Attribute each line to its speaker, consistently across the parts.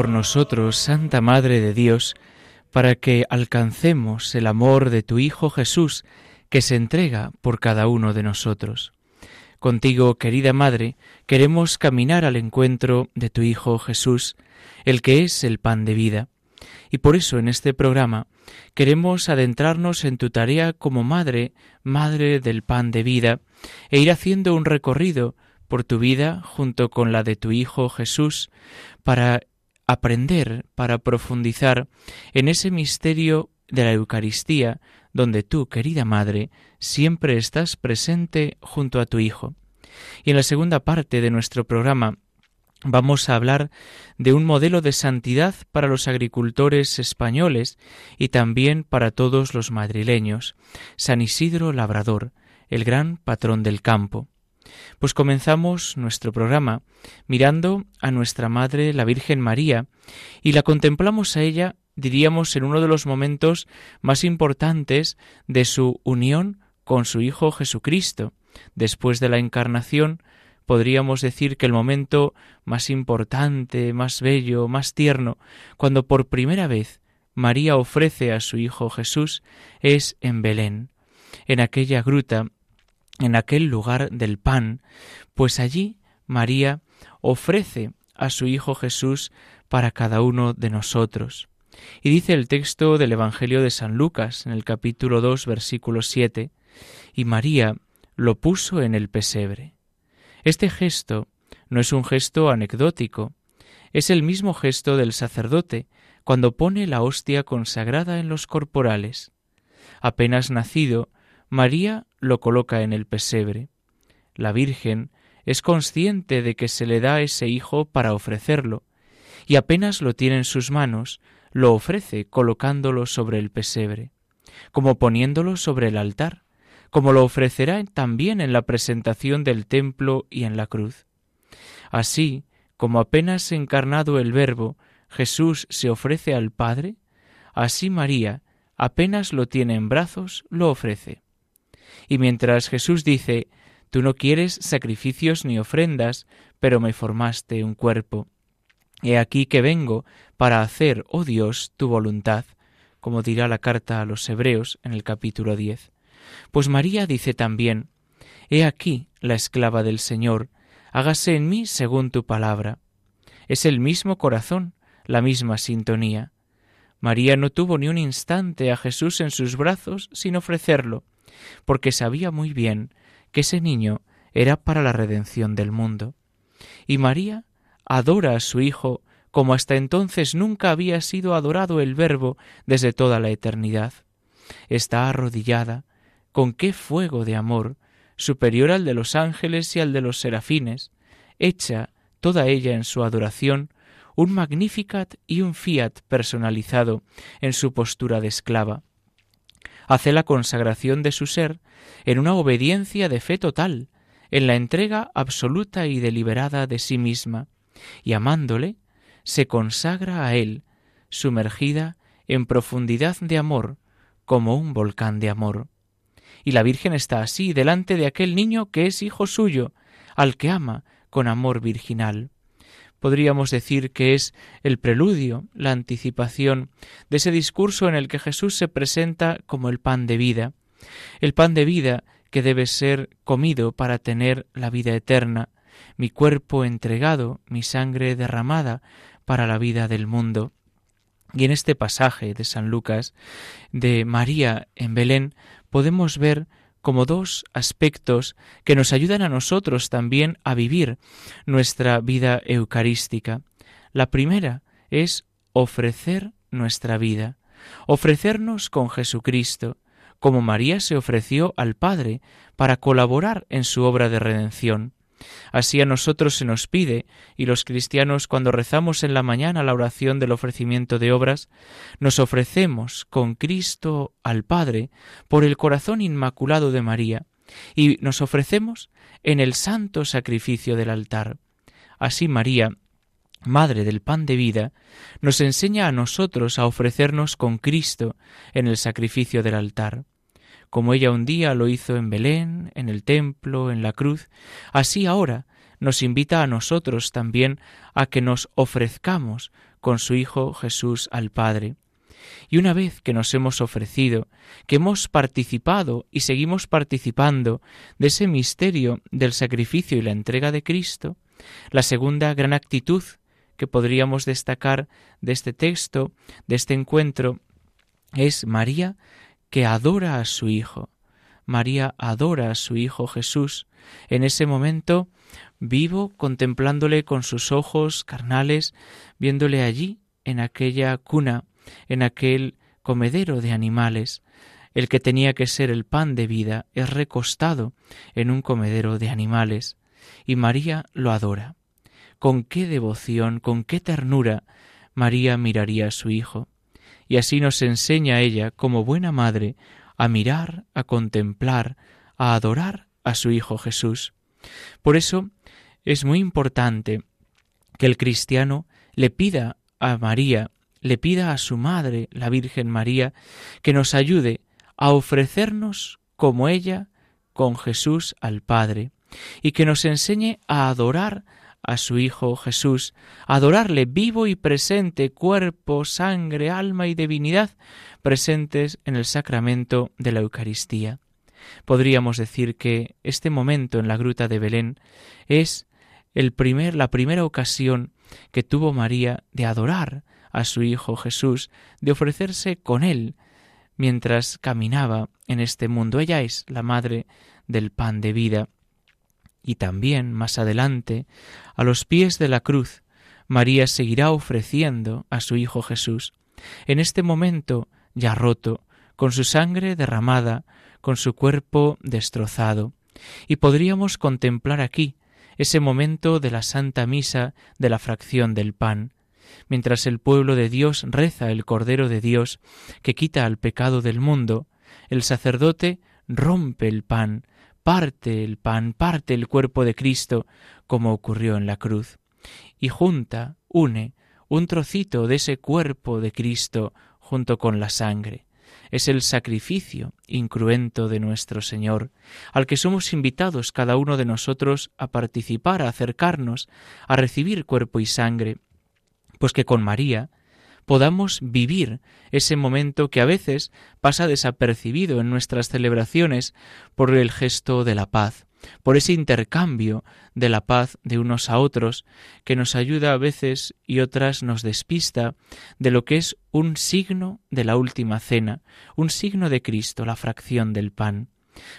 Speaker 1: Por nosotros, Santa Madre de Dios, para que alcancemos el amor de tu Hijo Jesús, que se entrega por cada uno de nosotros. Contigo, querida Madre, queremos caminar al encuentro de tu Hijo Jesús, el que es el pan de vida. Y por eso en este programa queremos adentrarnos en tu tarea como Madre, Madre del pan de vida, e ir haciendo un recorrido por tu vida junto con la de tu Hijo Jesús para aprender, para profundizar en ese misterio de la Eucaristía, donde tú, querida Madre, siempre estás presente junto a tu Hijo. Y en la segunda parte de nuestro programa vamos a hablar de un modelo de santidad para los agricultores españoles y también para todos los madrileños, San Isidro Labrador, el gran patrón del campo. Pues comenzamos nuestro programa mirando a nuestra Madre, la Virgen María, y la contemplamos a ella, diríamos, en uno de los momentos más importantes de su unión con su Hijo Jesucristo. Después de la encarnación, podríamos decir que el momento más importante, más bello, más tierno, cuando por primera vez María ofrece a su Hijo Jesús, es en Belén, en aquella gruta en aquel lugar del pan, pues allí María ofrece a su Hijo Jesús para cada uno de nosotros. Y dice el texto del Evangelio de San Lucas, en el capítulo 2, versículo 7, y María lo puso en el pesebre. Este gesto no es un gesto anecdótico, es el mismo gesto del sacerdote cuando pone la hostia consagrada en los corporales. Apenas nacido, María lo coloca en el pesebre. La Virgen es consciente de que se le da ese hijo para ofrecerlo, y apenas lo tiene en sus manos, lo ofrece colocándolo sobre el pesebre, como poniéndolo sobre el altar, como lo ofrecerá también en la presentación del templo y en la cruz. Así, como apenas encarnado el Verbo, Jesús se ofrece al Padre, así María, apenas lo tiene en brazos, lo ofrece. Y mientras Jesús dice, Tú no quieres sacrificios ni ofrendas, pero me formaste un cuerpo. He aquí que vengo para hacer, oh Dios, tu voluntad, como dirá la carta a los Hebreos en el capítulo 10. Pues María dice también, He aquí la esclava del Señor, hágase en mí según tu palabra. Es el mismo corazón, la misma sintonía. María no tuvo ni un instante a Jesús en sus brazos sin ofrecerlo, porque sabía muy bien que ese niño era para la redención del mundo. Y María adora a su Hijo como hasta entonces nunca había sido adorado el Verbo desde toda la eternidad. Está arrodillada, con qué fuego de amor, superior al de los ángeles y al de los serafines, hecha toda ella en su adoración un Magnificat y un Fiat personalizado en su postura de esclava hace la consagración de su ser en una obediencia de fe total, en la entrega absoluta y deliberada de sí misma, y amándole, se consagra a él, sumergida en profundidad de amor, como un volcán de amor. Y la Virgen está así delante de aquel niño que es hijo suyo, al que ama con amor virginal podríamos decir que es el preludio, la anticipación de ese discurso en el que Jesús se presenta como el pan de vida, el pan de vida que debe ser comido para tener la vida eterna, mi cuerpo entregado, mi sangre derramada para la vida del mundo. Y en este pasaje de San Lucas de María en Belén podemos ver como dos aspectos que nos ayudan a nosotros también a vivir nuestra vida eucarística. La primera es ofrecer nuestra vida, ofrecernos con Jesucristo, como María se ofreció al Padre para colaborar en su obra de redención. Así a nosotros se nos pide, y los cristianos cuando rezamos en la mañana la oración del ofrecimiento de obras, nos ofrecemos con Cristo al Padre por el corazón inmaculado de María, y nos ofrecemos en el santo sacrificio del altar. Así María, Madre del pan de vida, nos enseña a nosotros a ofrecernos con Cristo en el sacrificio del altar como ella un día lo hizo en Belén, en el templo, en la cruz, así ahora nos invita a nosotros también a que nos ofrezcamos con su Hijo Jesús al Padre. Y una vez que nos hemos ofrecido, que hemos participado y seguimos participando de ese misterio del sacrificio y la entrega de Cristo, la segunda gran actitud que podríamos destacar de este texto, de este encuentro, es María que adora a su Hijo. María adora a su Hijo Jesús. En ese momento vivo contemplándole con sus ojos carnales, viéndole allí, en aquella cuna, en aquel comedero de animales. El que tenía que ser el pan de vida es recostado en un comedero de animales, y María lo adora. Con qué devoción, con qué ternura María miraría a su Hijo y así nos enseña ella, como buena madre, a mirar, a contemplar, a adorar a su Hijo Jesús. Por eso es muy importante que el cristiano le pida a María, le pida a su Madre, la Virgen María, que nos ayude a ofrecernos como ella con Jesús al Padre, y que nos enseñe a adorar a su Hijo Jesús, adorarle vivo y presente, cuerpo, sangre, alma y divinidad, presentes en el sacramento de la Eucaristía. Podríamos decir que este momento en la gruta de Belén es el primer, la primera ocasión que tuvo María de adorar a su Hijo Jesús, de ofrecerse con él mientras caminaba en este mundo. Ella es la madre del pan de vida y también más adelante, a los pies de la cruz, María seguirá ofreciendo a su Hijo Jesús, en este momento ya roto, con su sangre derramada, con su cuerpo destrozado. Y podríamos contemplar aquí ese momento de la Santa Misa de la fracción del pan, mientras el pueblo de Dios reza el Cordero de Dios que quita al pecado del mundo, el sacerdote rompe el pan, parte el pan, parte el cuerpo de Cristo, como ocurrió en la cruz, y junta, une, un trocito de ese cuerpo de Cristo junto con la sangre. Es el sacrificio incruento de nuestro Señor, al que somos invitados cada uno de nosotros a participar, a acercarnos, a recibir cuerpo y sangre, pues que con María podamos vivir ese momento que a veces pasa desapercibido en nuestras celebraciones por el gesto de la paz, por ese intercambio de la paz de unos a otros, que nos ayuda a veces y otras nos despista de lo que es un signo de la última cena, un signo de Cristo, la fracción del pan.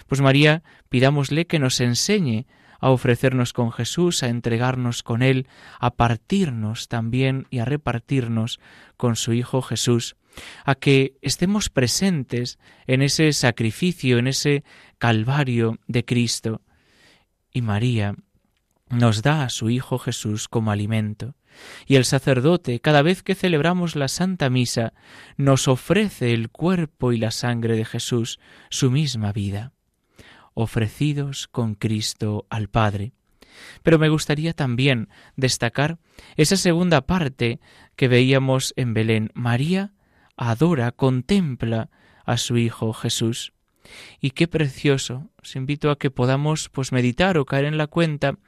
Speaker 1: Pues María, pidámosle que nos enseñe a ofrecernos con Jesús, a entregarnos con Él, a partirnos también y a repartirnos con su Hijo Jesús, a que estemos presentes en ese sacrificio, en ese calvario de Cristo. Y María nos da a su Hijo Jesús como alimento. Y el sacerdote, cada vez que celebramos la Santa Misa, nos ofrece el cuerpo y la sangre de Jesús, su misma vida ofrecidos con Cristo al Padre. Pero me gustaría también destacar esa segunda parte que veíamos en Belén. María adora, contempla a su Hijo Jesús. Y qué precioso. Os invito a que podamos pues meditar o caer en la cuenta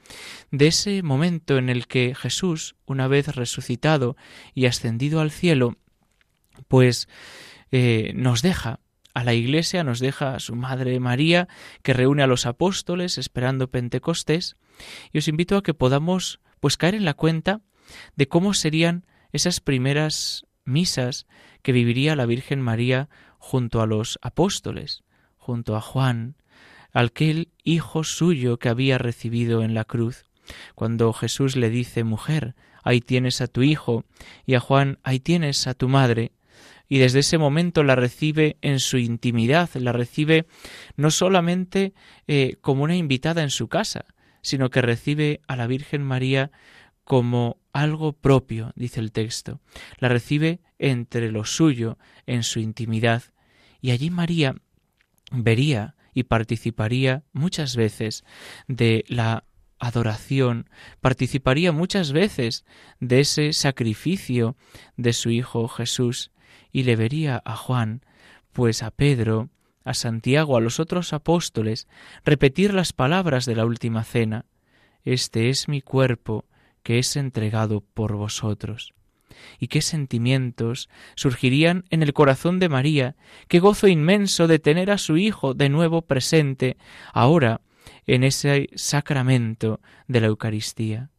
Speaker 1: de ese momento en el que Jesús, una vez resucitado y ascendido al cielo, pues eh, nos deja a la Iglesia, nos deja su Madre María, que reúne a los apóstoles esperando Pentecostés, y os invito a que podamos pues caer en la cuenta de cómo serían esas primeras misas que viviría la Virgen María junto a los apóstoles, junto a Juan, aquel hijo suyo que había recibido en la cruz. Cuando Jesús le dice, mujer, ahí tienes a tu hijo, y a Juan, ahí tienes a tu madre, y desde ese momento la recibe en su intimidad, la recibe no solamente eh, como una invitada en su casa, sino que recibe a la Virgen María como algo propio, dice el texto. La recibe entre lo suyo, en su intimidad, y allí María vería y participaría muchas veces de la adoración, participaría muchas veces de ese sacrificio de su Hijo Jesús, y le vería a Juan, pues a Pedro, a Santiago, a los otros apóstoles, repetir las palabras de la última cena. Este es mi cuerpo que es entregado por vosotros. Y qué sentimientos surgirían en el corazón de María, qué gozo inmenso de tener a su Hijo de nuevo presente, ahora en ese sacramento de la Eucaristía,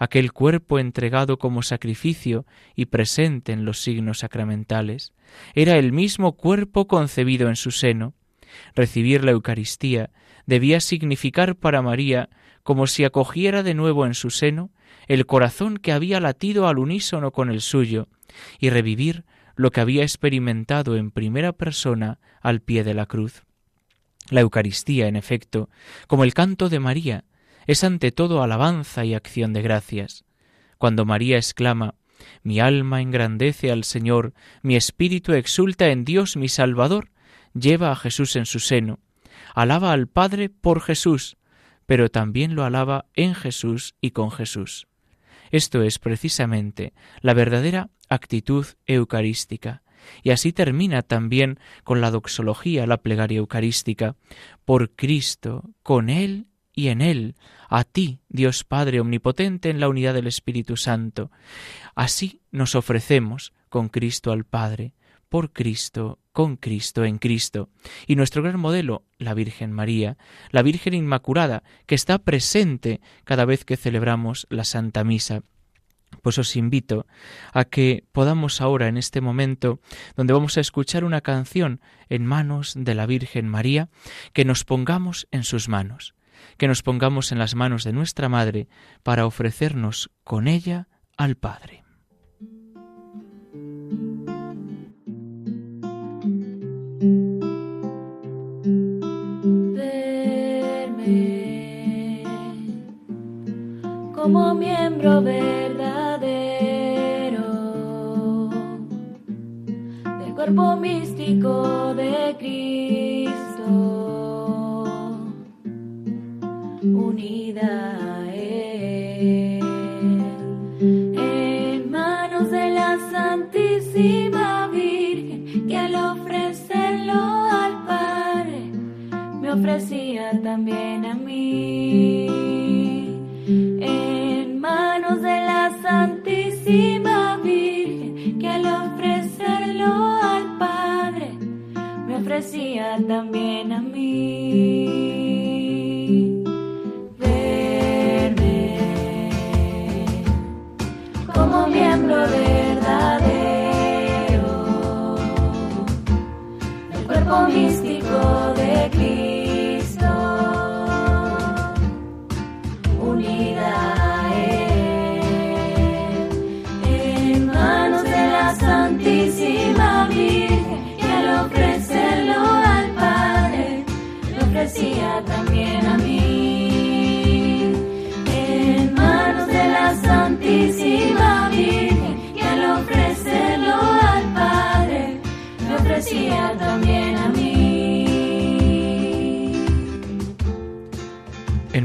Speaker 1: aquel cuerpo entregado como sacrificio y presente en los signos sacramentales, era el mismo cuerpo concebido en su seno. Recibir la Eucaristía debía significar para María como si acogiera de nuevo en su seno el corazón que había latido al unísono con el suyo, y revivir lo que había experimentado en primera persona al pie de la cruz. La Eucaristía, en efecto, como el canto de María, es ante todo alabanza y acción de gracias. Cuando María exclama Mi alma engrandece al Señor, mi espíritu exulta en Dios mi Salvador, lleva a Jesús en su seno, alaba al Padre por Jesús, pero también lo alaba en Jesús y con Jesús. Esto es precisamente la verdadera actitud eucarística, y así termina también con la doxología, la plegaria eucarística. Por Cristo, con Él y en Él, a ti, Dios Padre Omnipotente, en la unidad del Espíritu Santo. Así nos ofrecemos con Cristo al Padre, por Cristo, con Cristo, en Cristo. Y nuestro gran modelo, la Virgen María, la Virgen Inmaculada, que está presente cada vez que celebramos la Santa Misa. Pues os invito a que podamos ahora, en este momento, donde vamos a escuchar una canción en manos de la Virgen María, que nos pongamos en sus manos, que nos pongamos en las manos de nuestra Madre para ofrecernos con ella al Padre.
Speaker 2: como miembro verdadero cuerpo místico de Cristo, unida a Él, en manos de la Santísima Virgen, que al ofrecerlo al Padre, me ofrecía también a mí, en manos de la Santísima Virgen, que al ofrecerlo ofrecía también a mí.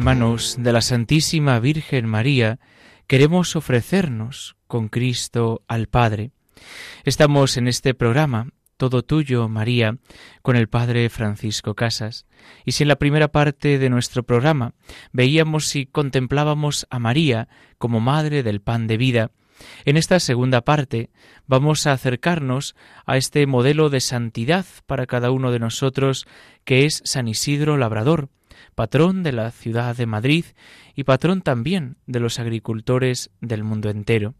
Speaker 1: Manos de la Santísima Virgen María queremos ofrecernos con Cristo al Padre. Estamos en este programa todo tuyo, María, con el Padre Francisco Casas. Y si en la primera parte de nuestro programa veíamos y contemplábamos a María como Madre del Pan de Vida, en esta segunda parte vamos a acercarnos a este modelo de santidad para cada uno de nosotros que es San Isidro Labrador, patrón de la ciudad de Madrid y patrón también de los agricultores del mundo entero.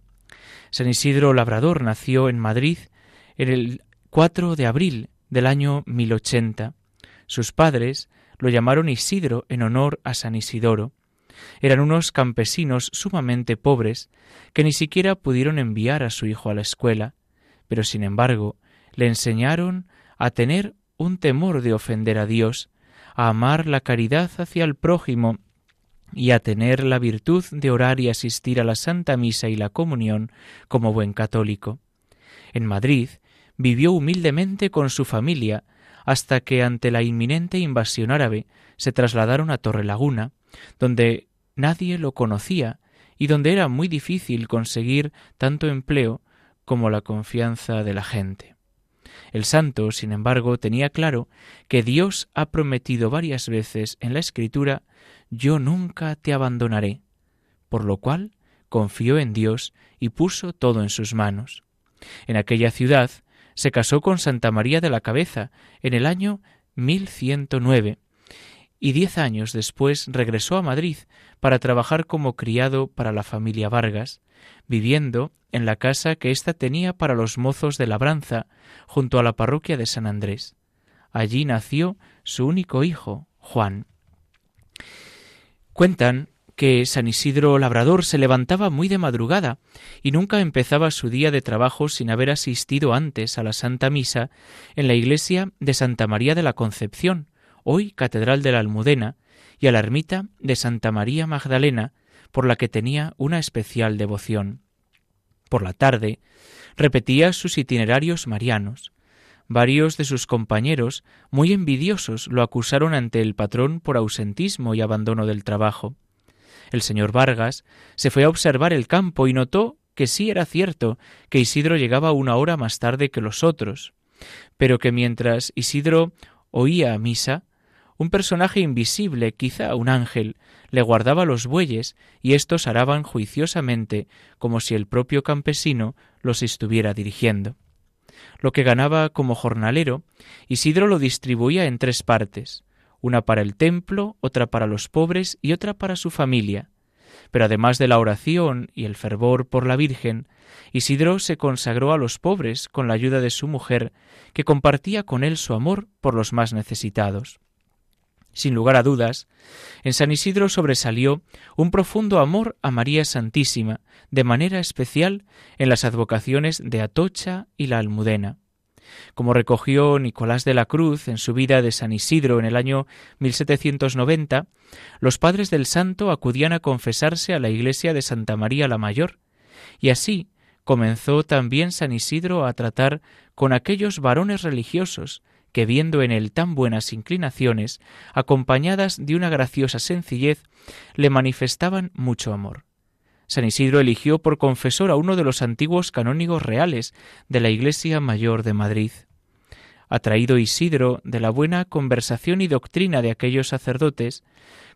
Speaker 1: San Isidro Labrador nació en Madrid en el 4 de abril del año 1080. Sus padres, lo llamaron Isidro en honor a San Isidoro. Eran unos campesinos sumamente pobres que ni siquiera pudieron enviar a su hijo a la escuela, pero sin embargo le enseñaron a tener un temor de ofender a Dios, a amar la caridad hacia el prójimo y a tener la virtud de orar y asistir a la Santa Misa y la comunión como buen católico. En Madrid vivió humildemente con su familia hasta que ante la inminente invasión árabe se trasladaron a Torrelaguna, donde nadie lo conocía y donde era muy difícil conseguir tanto empleo como la confianza de la gente. El santo, sin embargo, tenía claro que Dios ha prometido varias veces en la Escritura Yo nunca te abandonaré, por lo cual confió en Dios y puso todo en sus manos. En aquella ciudad se casó con Santa María de la Cabeza en el año 1109 y diez años después regresó a Madrid para trabajar como criado para la familia Vargas, viviendo en la casa que ésta tenía para los mozos de labranza, junto a la parroquia de San Andrés. Allí nació su único hijo, Juan. Cuentan que San Isidro Labrador se levantaba muy de madrugada y nunca empezaba su día de trabajo sin haber asistido antes a la Santa Misa en la iglesia de Santa María de la Concepción, hoy Catedral de la Almudena, y a la ermita de Santa María Magdalena, por la que tenía una especial devoción. Por la tarde repetía sus itinerarios marianos. Varios de sus compañeros, muy envidiosos, lo acusaron ante el patrón por ausentismo y abandono del trabajo. El señor Vargas se fue a observar el campo y notó que sí era cierto que Isidro llegaba una hora más tarde que los otros, pero que mientras Isidro oía a misa, un personaje invisible, quizá un ángel, le guardaba los bueyes y éstos araban juiciosamente, como si el propio campesino los estuviera dirigiendo. Lo que ganaba como jornalero, Isidro lo distribuía en tres partes, una para el templo, otra para los pobres y otra para su familia. Pero además de la oración y el fervor por la Virgen, Isidro se consagró a los pobres con la ayuda de su mujer, que compartía con él su amor por los más necesitados. Sin lugar a dudas, en San Isidro sobresalió un profundo amor a María Santísima, de manera especial en las advocaciones de Atocha y la Almudena. Como recogió Nicolás de la Cruz en su vida de San Isidro en el año 1790, los padres del santo acudían a confesarse a la iglesia de Santa María la Mayor, y así comenzó también San Isidro a tratar con aquellos varones religiosos que viendo en él tan buenas inclinaciones, acompañadas de una graciosa sencillez, le manifestaban mucho amor. San Isidro eligió por confesor a uno de los antiguos canónigos reales de la Iglesia Mayor de Madrid. Atraído Isidro de la buena conversación y doctrina de aquellos sacerdotes,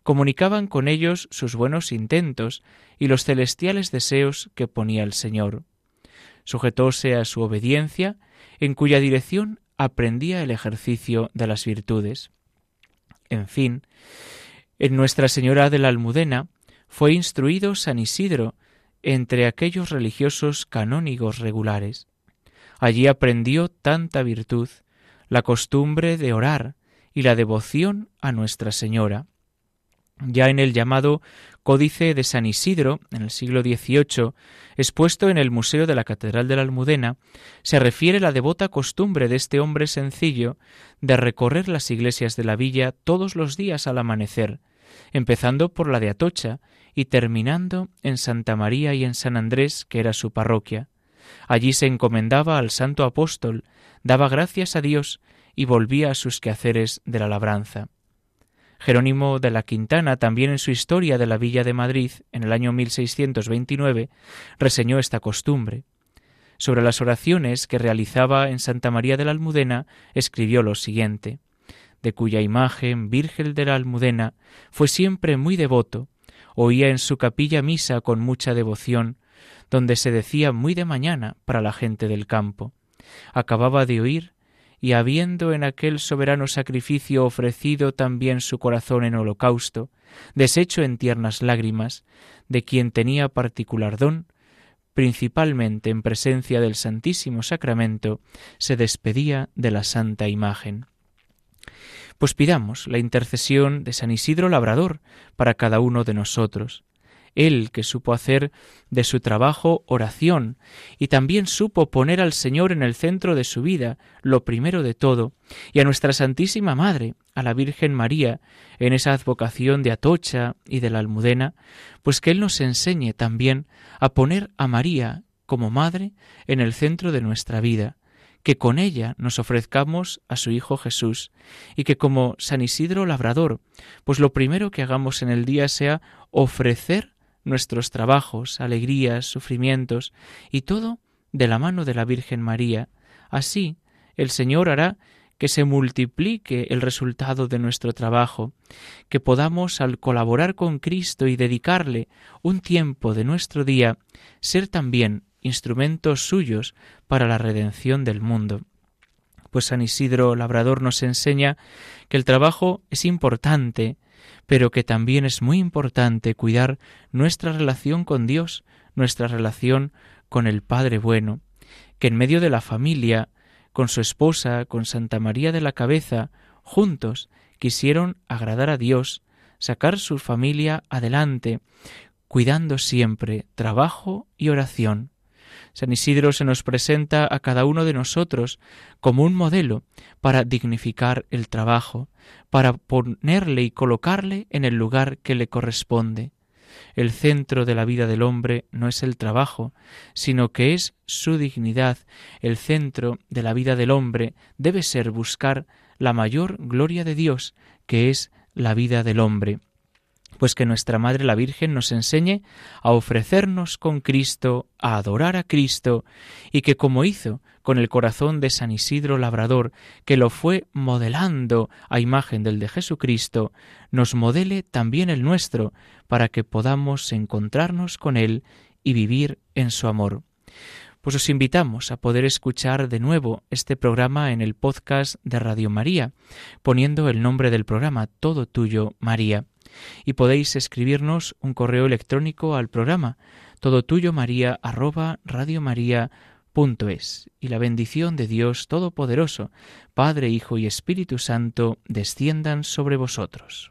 Speaker 1: comunicaban con ellos sus buenos intentos y los celestiales deseos que ponía el Señor. Sujetóse a su obediencia, en cuya dirección aprendía el ejercicio de las virtudes. En fin, en Nuestra Señora de la Almudena fue instruido San Isidro entre aquellos religiosos canónigos regulares. Allí aprendió tanta virtud, la costumbre de orar y la devoción a Nuestra Señora. Ya en el llamado Códice de San Isidro, en el siglo XVIII, expuesto en el Museo de la Catedral de la Almudena, se refiere la devota costumbre de este hombre sencillo de recorrer las iglesias de la villa todos los días al amanecer, empezando por la de Atocha y terminando en Santa María y en San Andrés, que era su parroquia. Allí se encomendaba al santo apóstol, daba gracias a Dios y volvía a sus quehaceres de la labranza. Jerónimo de la Quintana, también en su historia de la Villa de Madrid, en el año 1629, reseñó esta costumbre. Sobre las oraciones que realizaba en Santa María de la Almudena, escribió lo siguiente de cuya imagen Virgen de la Almudena fue siempre muy devoto, oía en su capilla misa con mucha devoción, donde se decía muy de mañana para la gente del campo. Acababa de oír, y habiendo en aquel soberano sacrificio ofrecido también su corazón en holocausto, deshecho en tiernas lágrimas, de quien tenía particular don, principalmente en presencia del Santísimo Sacramento, se despedía de la santa imagen. Pues pidamos la intercesión de San Isidro Labrador para cada uno de nosotros. Él que supo hacer de su trabajo oración y también supo poner al Señor en el centro de su vida, lo primero de todo, y a nuestra Santísima Madre, a la Virgen María, en esa advocación de Atocha y de la Almudena, pues que Él nos enseñe también a poner a María como Madre en el centro de nuestra vida, que con ella nos ofrezcamos a su Hijo Jesús, y que como San Isidro Labrador, pues lo primero que hagamos en el día sea ofrecer nuestros trabajos, alegrías, sufrimientos, y todo de la mano de la Virgen María. Así el Señor hará que se multiplique el resultado de nuestro trabajo, que podamos, al colaborar con Cristo y dedicarle un tiempo de nuestro día, ser también instrumentos suyos para la redención del mundo. Pues San Isidro Labrador nos enseña que el trabajo es importante, pero que también es muy importante cuidar nuestra relación con Dios, nuestra relación con el Padre bueno, que en medio de la familia, con su esposa, con Santa María de la Cabeza, juntos quisieron agradar a Dios, sacar su familia adelante, cuidando siempre trabajo y oración. San Isidro se nos presenta a cada uno de nosotros como un modelo para dignificar el trabajo, para ponerle y colocarle en el lugar que le corresponde. El centro de la vida del hombre no es el trabajo, sino que es su dignidad. El centro de la vida del hombre debe ser buscar la mayor gloria de Dios, que es la vida del hombre pues que nuestra Madre la Virgen nos enseñe a ofrecernos con Cristo, a adorar a Cristo, y que como hizo con el corazón de San Isidro Labrador, que lo fue modelando a imagen del de Jesucristo, nos modele también el nuestro, para que podamos encontrarnos con Él y vivir en su amor. Pues os invitamos a poder escuchar de nuevo este programa en el podcast de Radio María, poniendo el nombre del programa Todo Tuyo, María y podéis escribirnos un correo electrónico al programa todo tuyo maría arroba y la bendición de Dios Todopoderoso, Padre, Hijo y Espíritu Santo, desciendan sobre vosotros.